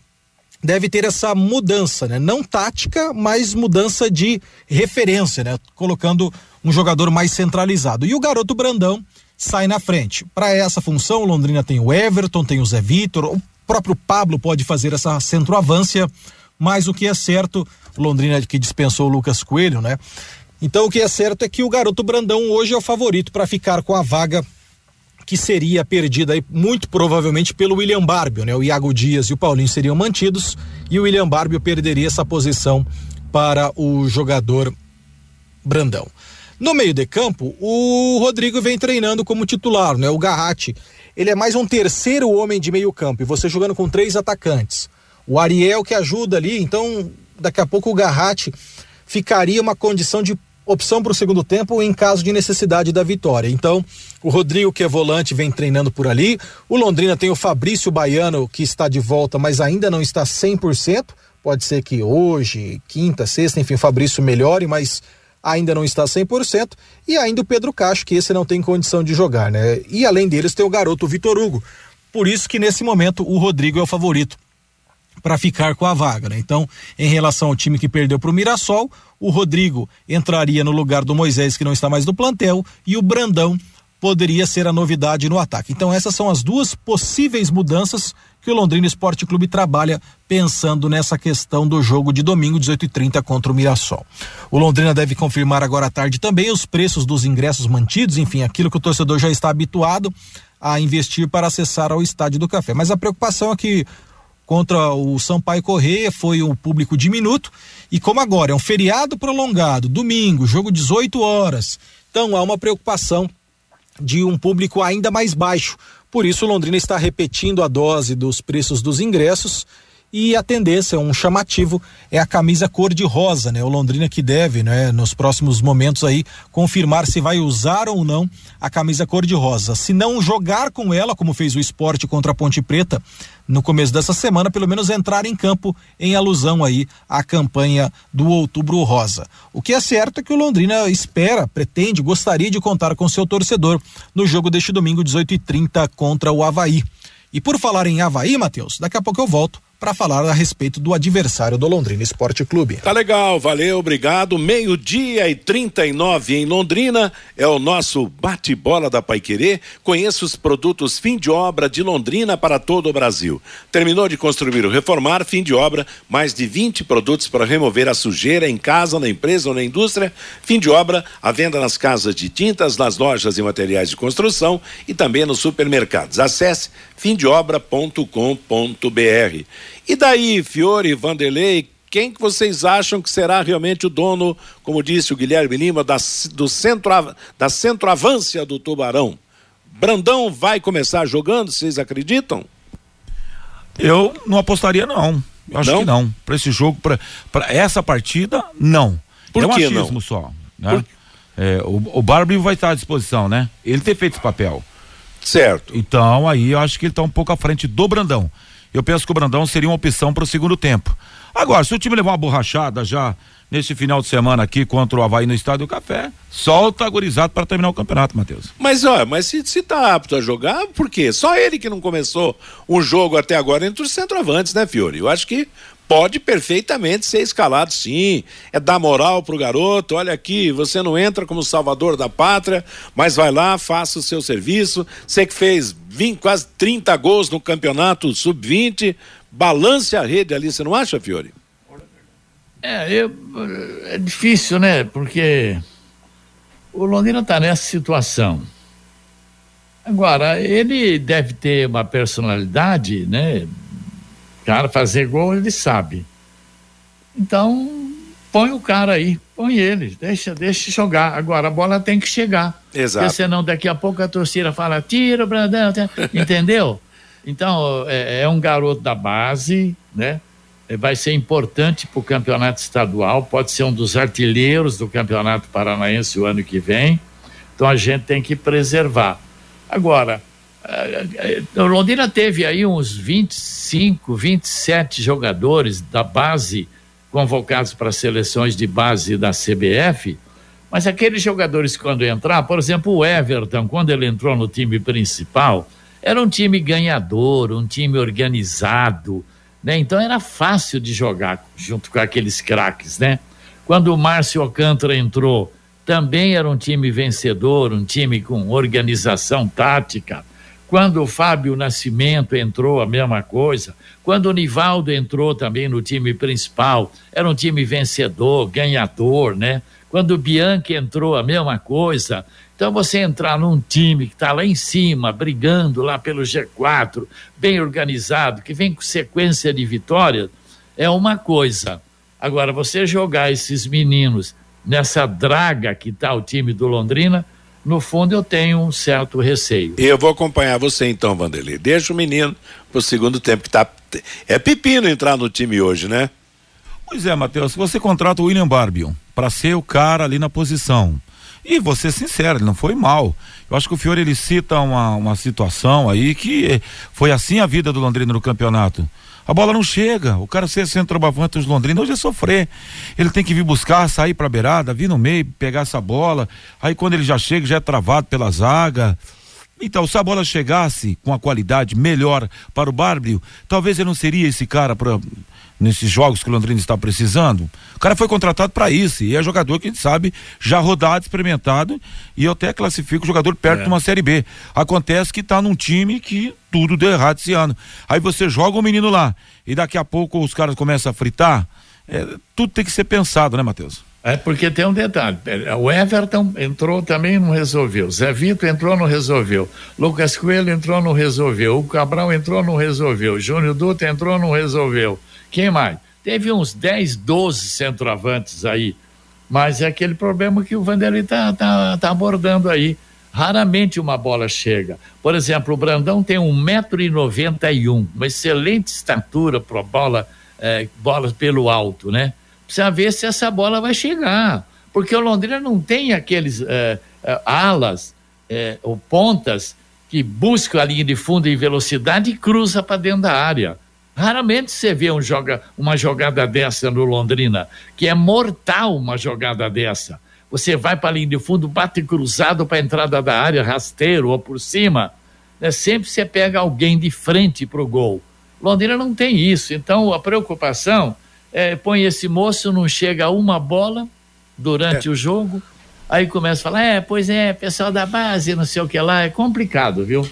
deve ter essa mudança, né? Não tática, mas mudança de referência, né? Colocando um jogador mais centralizado. E o garoto Brandão sai na frente. Para essa função, Londrina tem o Everton, tem o Zé Vitor, o próprio Pablo pode fazer essa centroavância, mas o que é certo, Londrina que dispensou o Lucas Coelho, né? Então o que é certo é que o garoto Brandão hoje é o favorito para ficar com a vaga que seria perdida aí, muito provavelmente pelo William Barbio, né? O Iago Dias e o Paulinho seriam mantidos e o William Barbio perderia essa posição para o jogador Brandão. No meio de campo, o Rodrigo vem treinando como titular, né? O Garratti, ele é mais um terceiro homem de meio campo e você jogando com três atacantes. O Ariel que ajuda ali, então daqui a pouco o Garratti ficaria uma condição de opção para o segundo tempo em caso de necessidade da vitória. Então, o Rodrigo, que é volante, vem treinando por ali. O Londrina tem o Fabrício Baiano, que está de volta, mas ainda não está 100%. Pode ser que hoje, quinta, sexta, enfim, o Fabrício melhore, mas ainda não está 100%, e ainda o Pedro Cacho, que esse não tem condição de jogar, né? E além deles tem o garoto Vitor Hugo. Por isso que nesse momento o Rodrigo é o favorito para ficar com a vaga, né? Então, em relação ao time que perdeu para o Mirassol, o Rodrigo entraria no lugar do Moisés, que não está mais no plantel, e o Brandão poderia ser a novidade no ataque. Então, essas são as duas possíveis mudanças que o Londrina Esporte Clube trabalha pensando nessa questão do jogo de domingo, 18h30 contra o Mirassol. O Londrina deve confirmar agora à tarde também os preços dos ingressos mantidos, enfim, aquilo que o torcedor já está habituado a investir para acessar ao Estádio do Café. Mas a preocupação é que contra o Sampaio Correia foi um público diminuto e como agora é um feriado prolongado, domingo, jogo 18 horas, então há uma preocupação de um público ainda mais baixo. Por isso, Londrina está repetindo a dose dos preços dos ingressos e a tendência, um chamativo, é a camisa cor de rosa, né? O Londrina que deve, né, nos próximos momentos aí, confirmar se vai usar ou não a camisa cor de rosa. Se não jogar com ela, como fez o esporte contra a Ponte Preta no começo dessa semana, pelo menos entrar em campo em alusão aí à campanha do Outubro Rosa. O que é certo é que o Londrina espera, pretende, gostaria de contar com seu torcedor no jogo deste domingo, 18 e 30 contra o Havaí. E por falar em Havaí, Matheus, daqui a pouco eu volto para falar a respeito do adversário do Londrina Esporte Clube. Tá legal, valeu, obrigado. Meio-dia e 39 em Londrina é o nosso bate-bola da Paiquerê. Conheça os produtos fim de obra de Londrina para todo o Brasil. Terminou de construir ou reformar, fim de obra, mais de 20 produtos para remover a sujeira em casa, na empresa ou na indústria. Fim de obra, a venda nas casas de tintas, nas lojas e materiais de construção e também nos supermercados. Acesse fimdeobra.com.br. E daí, Fiore, Vanderlei, quem que vocês acham que será realmente o dono, como disse o Guilherme Lima, da, do centro, da centroavância do Tubarão? Brandão vai começar jogando, vocês acreditam? Eu não apostaria não. Eu acho não? que não. Para esse jogo, para essa partida, não. Por é um achismo não? só. Né? É, o, o Barbie vai estar à disposição, né? Ele ter feito esse papel. Certo. Então aí eu acho que ele está um pouco à frente do Brandão. Eu penso que o Brandão seria uma opção para o segundo tempo. Agora, se o time levar uma borrachada já nesse final de semana aqui contra o Havaí no Estádio do Café, solta agorizado para terminar o campeonato, Matheus. Mas olha, mas se, se tá apto a jogar, por quê? Só ele que não começou um jogo até agora entre os centroavantes, né, Fiore? Eu acho que pode perfeitamente ser escalado, sim. É dar moral pro garoto. Olha aqui, você não entra como salvador da pátria, mas vai lá, faça o seu serviço. Você que fez 20, quase 30 gols no campeonato sub-20, balance a rede ali, você não acha, Fiore? É, eu, é difícil, né? Porque o Londrina está nessa situação. Agora, ele deve ter uma personalidade, né? Cara fazer gol, ele sabe. Então, põe o cara aí, põe ele, deixa, deixa jogar. Agora a bola tem que chegar. Exato. Porque senão daqui a pouco a torcida fala, tira, Brandão, entendeu? Então, é, é, um garoto da base, né? É, vai ser importante para o campeonato estadual, pode ser um dos artilheiros do campeonato paranaense o ano que vem. Então a gente tem que preservar. Agora, Londrina teve aí uns 25, 27 jogadores da base convocados para seleções de base da CBF, mas aqueles jogadores quando entrar, por exemplo, o Everton, quando ele entrou no time principal, era um time ganhador, um time organizado, né? Então era fácil de jogar junto com aqueles craques, né? Quando o Márcio Alcântara entrou, também era um time vencedor, um time com organização tática. Quando o Fábio Nascimento entrou, a mesma coisa. Quando o Nivaldo entrou também no time principal, era um time vencedor, ganhador, né? Quando o Bianchi entrou, a mesma coisa. Então, você entrar num time que está lá em cima, brigando lá pelo G4, bem organizado, que vem com sequência de vitórias, é uma coisa. Agora, você jogar esses meninos nessa draga que está o time do Londrina no fundo eu tenho um certo receio. Eu vou acompanhar você então, Vanderlei. Deixa o menino pro segundo tempo que tá é pepino entrar no time hoje, né? Pois é, Matheus, você contrata o William Barbion para ser o cara ali na posição. E vou ser sincero, ele não foi mal. Eu acho que o Fiore ele cita uma, uma situação aí que foi assim a vida do Londrina no campeonato. A bola não chega. O cara ser centroavante dos Londrina hoje é sofrer. Ele tem que vir buscar, sair para a beirada, vir no meio, pegar essa bola. Aí quando ele já chega, já é travado pela zaga. Então, se a bola chegasse com a qualidade melhor para o Bárbio, talvez ele não seria esse cara para nesses jogos que o Londrina está precisando. O cara foi contratado para isso e é jogador que a gente sabe já rodado, experimentado e eu até classifico o jogador perto é. de uma série B. Acontece que está num time que tudo deu errado esse ano. Aí você joga o menino lá e daqui a pouco os caras começam a fritar. É, tudo tem que ser pensado, né, Matheus? É porque tem um detalhe. O Everton entrou também não resolveu. Zé Vitor entrou não resolveu. Lucas Coelho entrou não resolveu. O Cabral entrou não resolveu. Júnior Dutra entrou não resolveu. Quem mais? Teve uns 10, 12 centroavantes aí, mas é aquele problema que o Vanderlei está tá, tá abordando aí. Raramente uma bola chega. Por exemplo, o Brandão tem 1,91m, uma excelente estatura para bola, é, bola pelo alto, né? Precisa ver se essa bola vai chegar. Porque o Londrina não tem aqueles é, é, alas é, ou pontas que buscam a linha de fundo em velocidade e cruza para dentro da área. Raramente você vê um joga, uma jogada dessa no Londrina, que é mortal uma jogada dessa. Você vai para a linha de fundo, bate cruzado para a entrada da área, rasteiro ou por cima. Né? Sempre você pega alguém de frente para o gol. Londrina não tem isso. Então a preocupação é põe esse moço, não chega a uma bola durante é. o jogo, aí começa a falar: é, pois é, pessoal da base, não sei o que lá, é complicado, viu?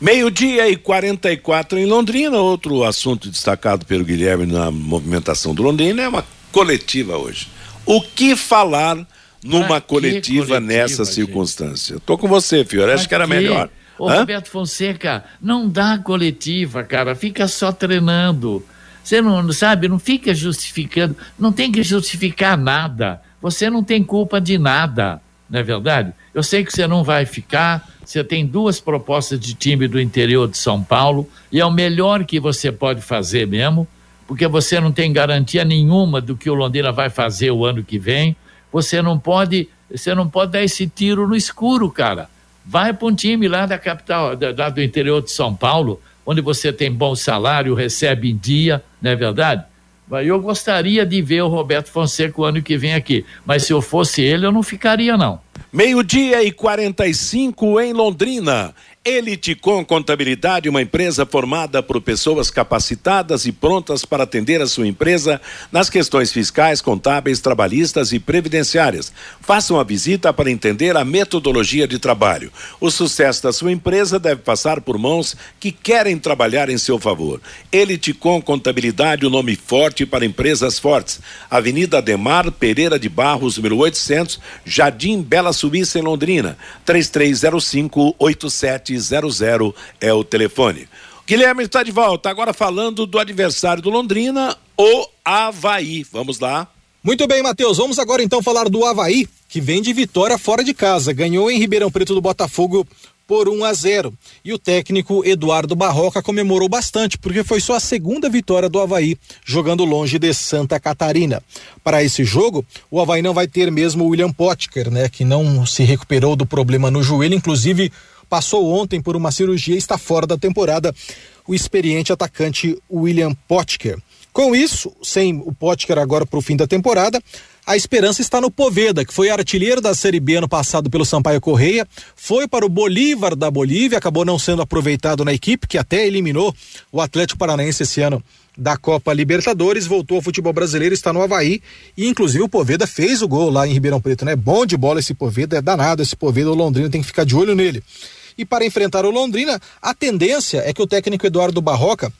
Meio-dia e 44 em Londrina. Outro assunto destacado pelo Guilherme na movimentação do Londrina é uma coletiva hoje. O que falar numa coletiva, coletiva, nessa gente? circunstância? Tô com você, Fiore. Acho que era melhor. Ô, Hã? Roberto Fonseca, não dá coletiva, cara. Fica só treinando. Você não sabe, não fica justificando, não tem que justificar nada. Você não tem culpa de nada, não é verdade? Eu sei que você não vai ficar, você tem duas propostas de time do interior de São Paulo e é o melhor que você pode fazer mesmo, porque você não tem garantia nenhuma do que o Londrina vai fazer o ano que vem. Você não pode, você não pode dar esse tiro no escuro, cara. Vai para um time lá da capital, da, do interior de São Paulo, onde você tem bom salário, recebe em dia, não é verdade? Eu gostaria de ver o Roberto Fonseca o ano que vem aqui, mas se eu fosse ele, eu não ficaria, não. Meio-dia e 45 em Londrina. Elite com Contabilidade, uma empresa formada por pessoas capacitadas e prontas para atender a sua empresa nas questões fiscais, contábeis, trabalhistas e previdenciárias. Faça uma visita para entender a metodologia de trabalho. O sucesso da sua empresa deve passar por mãos que querem trabalhar em seu favor. Elite com Contabilidade, o um nome forte para empresas fortes. Avenida Ademar Pereira de Barros, número 800, Jardim Bela Suíça, em Londrina. 3305 87 3700 é o telefone. Guilherme está de volta, agora falando do adversário do Londrina, o Havaí. Vamos lá. Muito bem, Matheus. Vamos agora então falar do Havaí, que vem de vitória fora de casa. Ganhou em Ribeirão Preto do Botafogo por 1 a 0. E o técnico Eduardo Barroca comemorou bastante, porque foi só a segunda vitória do Havaí, jogando longe de Santa Catarina. Para esse jogo, o Havaí não vai ter mesmo o William Potker, né, que não se recuperou do problema no joelho, inclusive passou ontem por uma cirurgia e está fora da temporada o experiente atacante William Potker. Com isso, sem o Potker agora para o fim da temporada, a esperança está no Poveda, que foi artilheiro da Série B ano passado pelo Sampaio Correia, foi para o Bolívar da Bolívia, acabou não sendo aproveitado na equipe, que até eliminou o Atlético Paranaense esse ano da Copa Libertadores, voltou ao futebol brasileiro, está no Havaí e inclusive o Poveda fez o gol lá em Ribeirão Preto, né? Bom de bola esse Poveda, é danado esse Poveda, o Londrina tem que ficar de olho nele. E para enfrentar o Londrina, a tendência é que o técnico Eduardo Barroca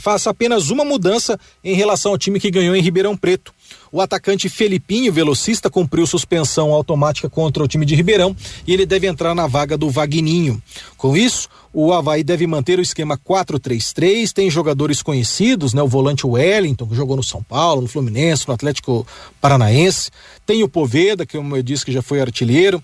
faça apenas uma mudança em relação ao time que ganhou em Ribeirão Preto. O atacante Felipinho, velocista, cumpriu suspensão automática contra o time de Ribeirão e ele deve entrar na vaga do Vagninho. Com isso, o Havaí deve manter o esquema 4-3-3, tem jogadores conhecidos, né? O volante Wellington, que jogou no São Paulo, no Fluminense, no Atlético Paranaense. Tem o Poveda, que como eu disse que já foi artilheiro.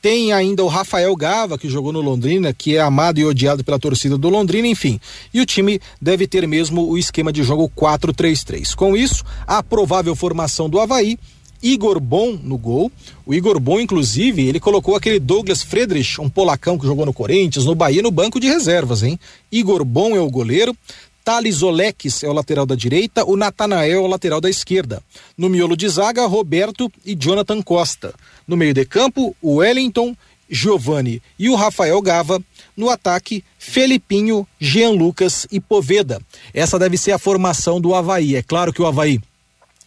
Tem ainda o Rafael Gava, que jogou no Londrina, que é amado e odiado pela torcida do Londrina, enfim. E o time deve ter mesmo o esquema de jogo 4-3-3. Com isso, a provável formação do Havaí Igor Bom no gol. O Igor Bom, inclusive, ele colocou aquele Douglas Friedrich, um polacão que jogou no Corinthians, no Bahia, no banco de reservas, hein? Igor Bom é o goleiro. Thales Oleques é o lateral da direita, o Natanael é o lateral da esquerda. No miolo de zaga, Roberto e Jonathan Costa. No meio de campo, o Wellington, Giovanni e o Rafael Gava. No ataque, Felipinho, Jean Lucas e Poveda. Essa deve ser a formação do Havaí. É claro que o Havaí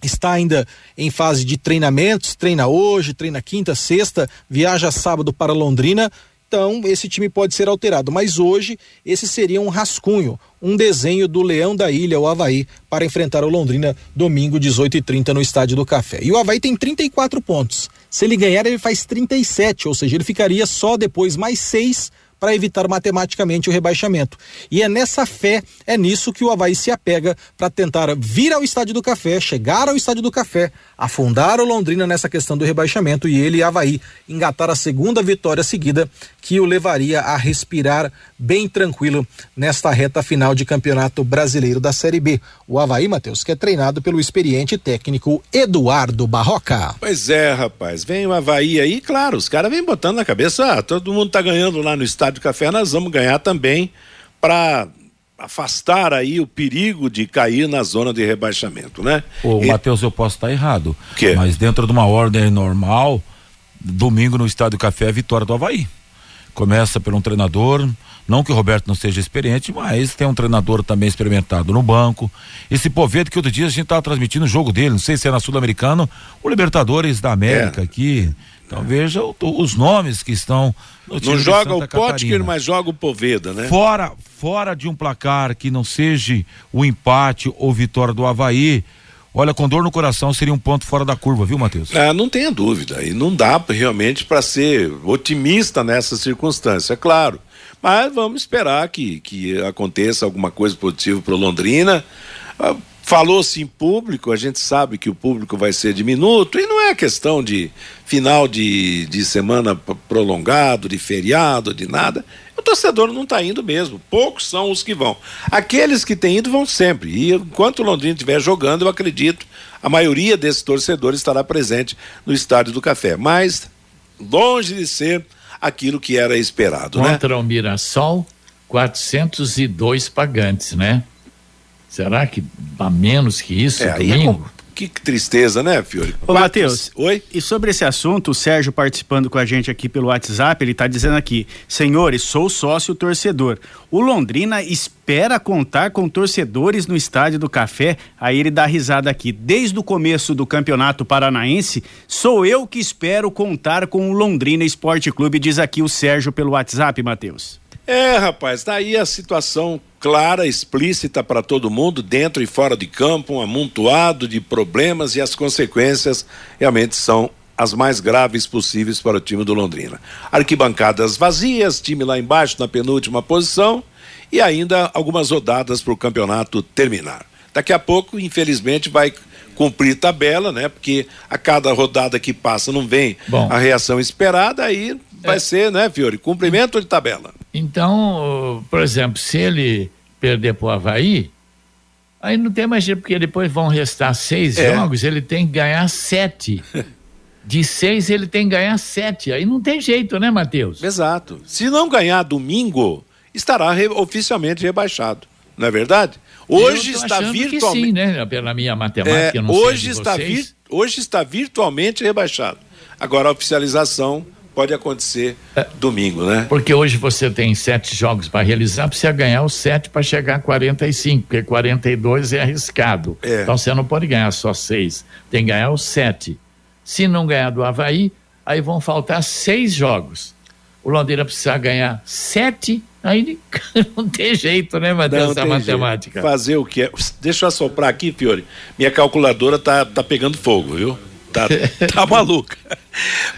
está ainda em fase de treinamentos, treina hoje, treina quinta, sexta, viaja sábado para Londrina. Então, esse time pode ser alterado, mas hoje esse seria um rascunho, um desenho do Leão da Ilha, o Havaí, para enfrentar o Londrina domingo 18h30 no Estádio do Café. E o Havaí tem 34 pontos. Se ele ganhar, ele faz 37, ou seja, ele ficaria só depois mais seis para evitar matematicamente o rebaixamento. E é nessa fé, é nisso que o Havaí se apega para tentar vir ao Estádio do Café, chegar ao Estádio do Café, afundar o Londrina nessa questão do rebaixamento e ele, Havaí, engatar a segunda vitória seguida que o levaria a respirar bem tranquilo nesta reta final de campeonato brasileiro da Série B. O Havaí, Matheus, que é treinado pelo experiente técnico Eduardo Barroca. Pois é, rapaz, vem o Havaí aí, claro, os caras vêm botando na cabeça, ah, todo mundo tá ganhando lá no Estádio Café, nós vamos ganhar também para afastar aí o perigo de cair na zona de rebaixamento, né? Ô, e... Matheus, eu posso estar errado, mas dentro de uma ordem normal, domingo no Estádio Café é a vitória do Havaí. Começa por um treinador, não que o Roberto não seja experiente, mas tem um treinador também experimentado no banco. Esse Poveto que outro dia a gente estava transmitindo o jogo dele, não sei se é na Sul-Americano ou Libertadores da América É. aqui. Então veja o- os nomes que estão Não joga o Potker, mas joga o Poveda, né? Fora, fora de um placar que não seja o empate ou vitória do Havaí, olha, com dor no coração seria um ponto fora da curva, viu, Matheus? Ah, não tenha dúvida. E não dá realmente para ser otimista nessa circunstância, é claro. Mas vamos esperar que, que aconteça alguma coisa positiva para Londrina. Ah, Falou-se em público, a gente sabe que o público vai ser diminuto, e não é questão de final de, de semana prolongado, de feriado, de nada. O torcedor não está indo mesmo. Poucos são os que vão. Aqueles que têm ido vão sempre. E enquanto o Londrina estiver jogando, eu acredito, a maioria desses torcedores estará presente no Estádio do Café. Mas longe de ser aquilo que era esperado, né? Contra o Mirassol, 402 pagantes, né? Será que a menos que isso, É, é domingo? Que tristeza, né, Fiore? Ô, Matheus. Oi? E sobre esse assunto, o Sérgio participando com a gente aqui pelo WhatsApp, ele está dizendo aqui: Senhores, sou sócio torcedor. O Londrina espera contar com torcedores no Estádio do Café. Aí ele dá risada aqui. Desde o começo do Campeonato Paranaense, sou eu que espero contar com o Londrina Esporte Clube, diz aqui o Sérgio pelo WhatsApp, Matheus. É, rapaz, tá aí a situação clara, explícita para todo mundo, dentro e fora de campo, um amontoado de problemas e as consequências realmente são as mais graves possíveis para o time do Londrina. Arquibancadas vazias, time lá embaixo na penúltima posição e ainda algumas rodadas para o campeonato terminar. Daqui a pouco, infelizmente, vai cumprir tabela, né? Porque a cada rodada que passa não vem Bom. a reação esperada, aí vai ser, né, Fiore? Cumprimento de tabela. Então, por exemplo, se ele perder para o Havaí, aí não tem mais jeito, porque depois vão restar seis É. jogos, ele tem que ganhar sete. De seis, ele tem que ganhar sete. Aí não tem jeito, né, Matheus? Exato. Se não ganhar domingo, estará re- oficialmente rebaixado. Não é verdade? Hoje está virtualmente. sim, né? Pela minha matemática, É, eu não sei hoje, está vir- hoje está virtualmente rebaixado. Agora a oficialização pode acontecer É. domingo, né? Porque hoje você tem sete jogos para realizar, precisa ganhar os sete para chegar a 45, porque 42 é arriscado. É. Então você não pode ganhar só seis, tem que ganhar os sete. Se não ganhar do Havaí, aí vão faltar seis jogos. O Londrina precisa ganhar sete, aí não tem jeito, né, Matheus, essa tem matemática. jeito. Fazer o que é. Deixa eu assoprar aqui, Fiore. Minha calculadora tá, tá pegando fogo, viu? Tá, tá maluca.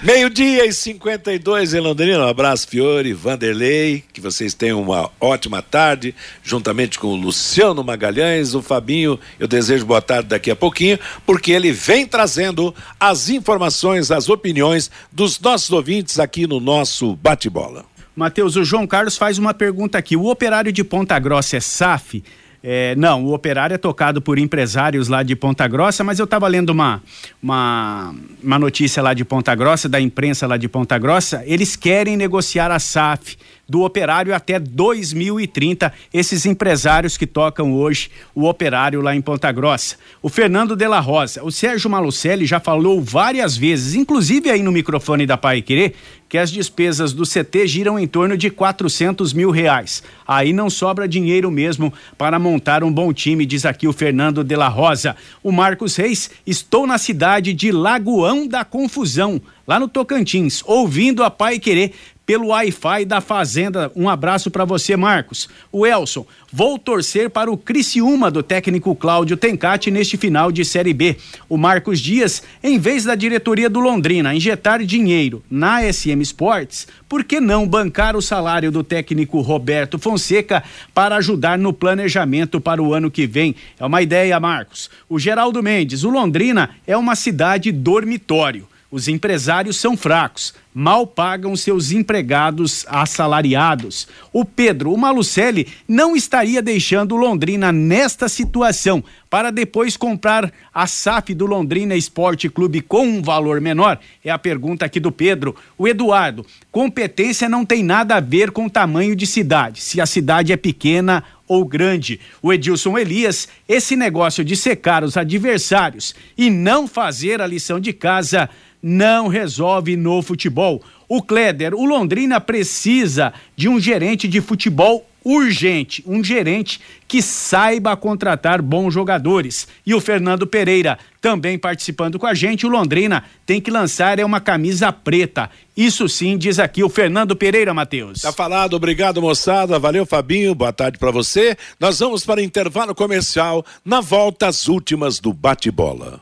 Meio-dia e 52 em Londrina. Um abraço, Fiore, Vanderlei. Que vocês tenham uma ótima tarde, juntamente com o Luciano Magalhães, o Fabinho. Eu desejo boa tarde daqui a pouquinho, porque ele vem trazendo as informações, as opiniões dos nossos ouvintes aqui no nosso bate-bola. Matheus, o João Carlos faz uma pergunta aqui. O operário de Ponta Grossa é SAF? É, não, o operário é tocado por empresários lá de Ponta Grossa, mas eu estava lendo uma, uma, uma notícia lá de Ponta Grossa, da imprensa lá de Ponta Grossa. Eles querem negociar a SAF do operário até 2030, esses empresários que tocam hoje o operário lá em Ponta Grossa. O Fernando de la Rosa, o Sérgio Malucelli já falou várias vezes, inclusive aí no microfone da Pai Querer, que as despesas do CT giram em torno de 400 mil reais. Aí não sobra dinheiro mesmo para montar um bom time, diz aqui o Fernando de la Rosa. O Marcos Reis, estou na cidade de Lagoão da Confusão, lá no Tocantins, ouvindo a Pai Querer pelo Wi-Fi da Fazenda. Um abraço para você, Marcos. O Elson, vou torcer para o Criciúma do técnico Cláudio Tencati neste final de Série B. O Marcos Dias, em vez da diretoria do Londrina injetar dinheiro na SM Sports, por que não bancar o salário do técnico Roberto Fonseca para ajudar no planejamento para o ano que vem? É uma ideia, Marcos. O Geraldo Mendes, o Londrina é uma cidade dormitório. Os empresários são fracos, mal pagam seus empregados assalariados. O Pedro, o Malucelli, não estaria deixando Londrina nesta situação para depois comprar a SAF do Londrina Esporte Clube com um valor menor? É a pergunta aqui do Pedro. O Eduardo, competência não tem nada a ver com tamanho de cidade, se a cidade é pequena ou grande. O Edilson Elias, esse negócio de secar os adversários e não fazer a lição de casa não resolve no futebol. O Kleder, o Londrina precisa de um gerente de futebol urgente, um gerente que saiba contratar bons jogadores. E o Fernando Pereira, também participando com a gente, o Londrina tem que lançar é uma camisa preta. Isso sim, diz aqui o Fernando Pereira, Matheus. Tá falado, obrigado moçada, valeu Fabinho, boa tarde para você. Nós vamos para intervalo comercial, na volta às últimas do bate-bola.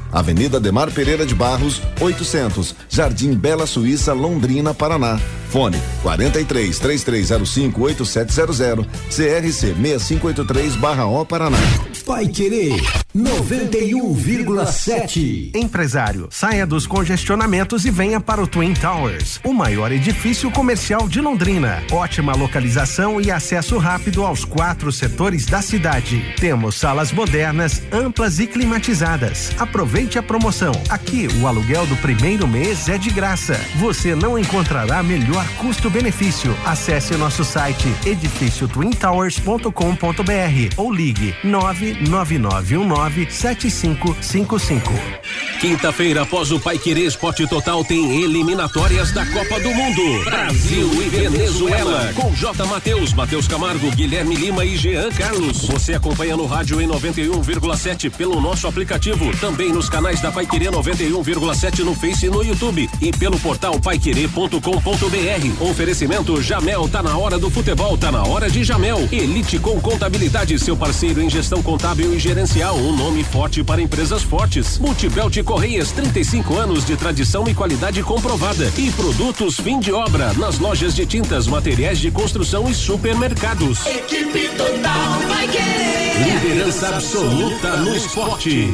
Avenida Demar Pereira de Barros, 800, Jardim Bela Suíça, Londrina, Paraná. Fone 43 3305 8700 CRC 6583/O Paraná. Vai querer 91,7. Empresário, saia dos congestionamentos e venha para o Twin Towers, o maior edifício comercial de Londrina. Ótima localização e acesso rápido aos quatro setores da cidade. Temos salas modernas, amplas e climatizadas. Aproveite a promoção. Aqui o aluguel do primeiro mês é de graça. Você não encontrará melhor custo-benefício. Acesse nosso site edifíciotwintowers.com.br ou ligue 999197555. Quinta-feira, após o Pai Querer Esporte Total, tem eliminatórias da Copa do Mundo. Brasil e Venezuela. Com J. Matheus, Matheus Camargo, Guilherme Lima e Jean Carlos. Você acompanha no rádio em 91,7 pelo nosso aplicativo. Também nos canais da Pai Querer 91,7 no Face e no YouTube. E pelo portal paiquerer.com.br. Oferecimento Jamel, tá na hora do futebol, tá na hora de Jamel. Elite com contabilidade, seu parceiro em gestão contábil e gerencial. Um nome forte para empresas fortes. Multibelt Correias, 35 anos de tradição e qualidade comprovada. E produtos fim de obra nas lojas de tintas, materiais de construção e supermercados. Equipe total vai querer. Liderança absoluta no esporte.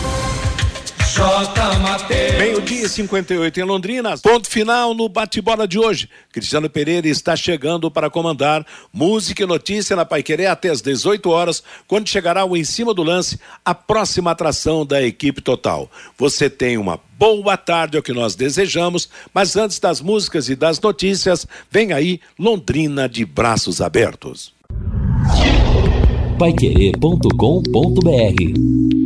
J. Mateus. Meio-dia e 58 em Londrina. Ponto final no bate-bola de hoje. Cristiano Pereira está chegando para comandar música e notícia na Paiquerê até às 18 horas, quando chegará o Em Cima do Lance, a próxima atração da equipe total. Você tem uma boa tarde, é o que nós desejamos, mas antes das músicas e das notícias, vem aí Londrina de braços abertos. Paiquerê.com.br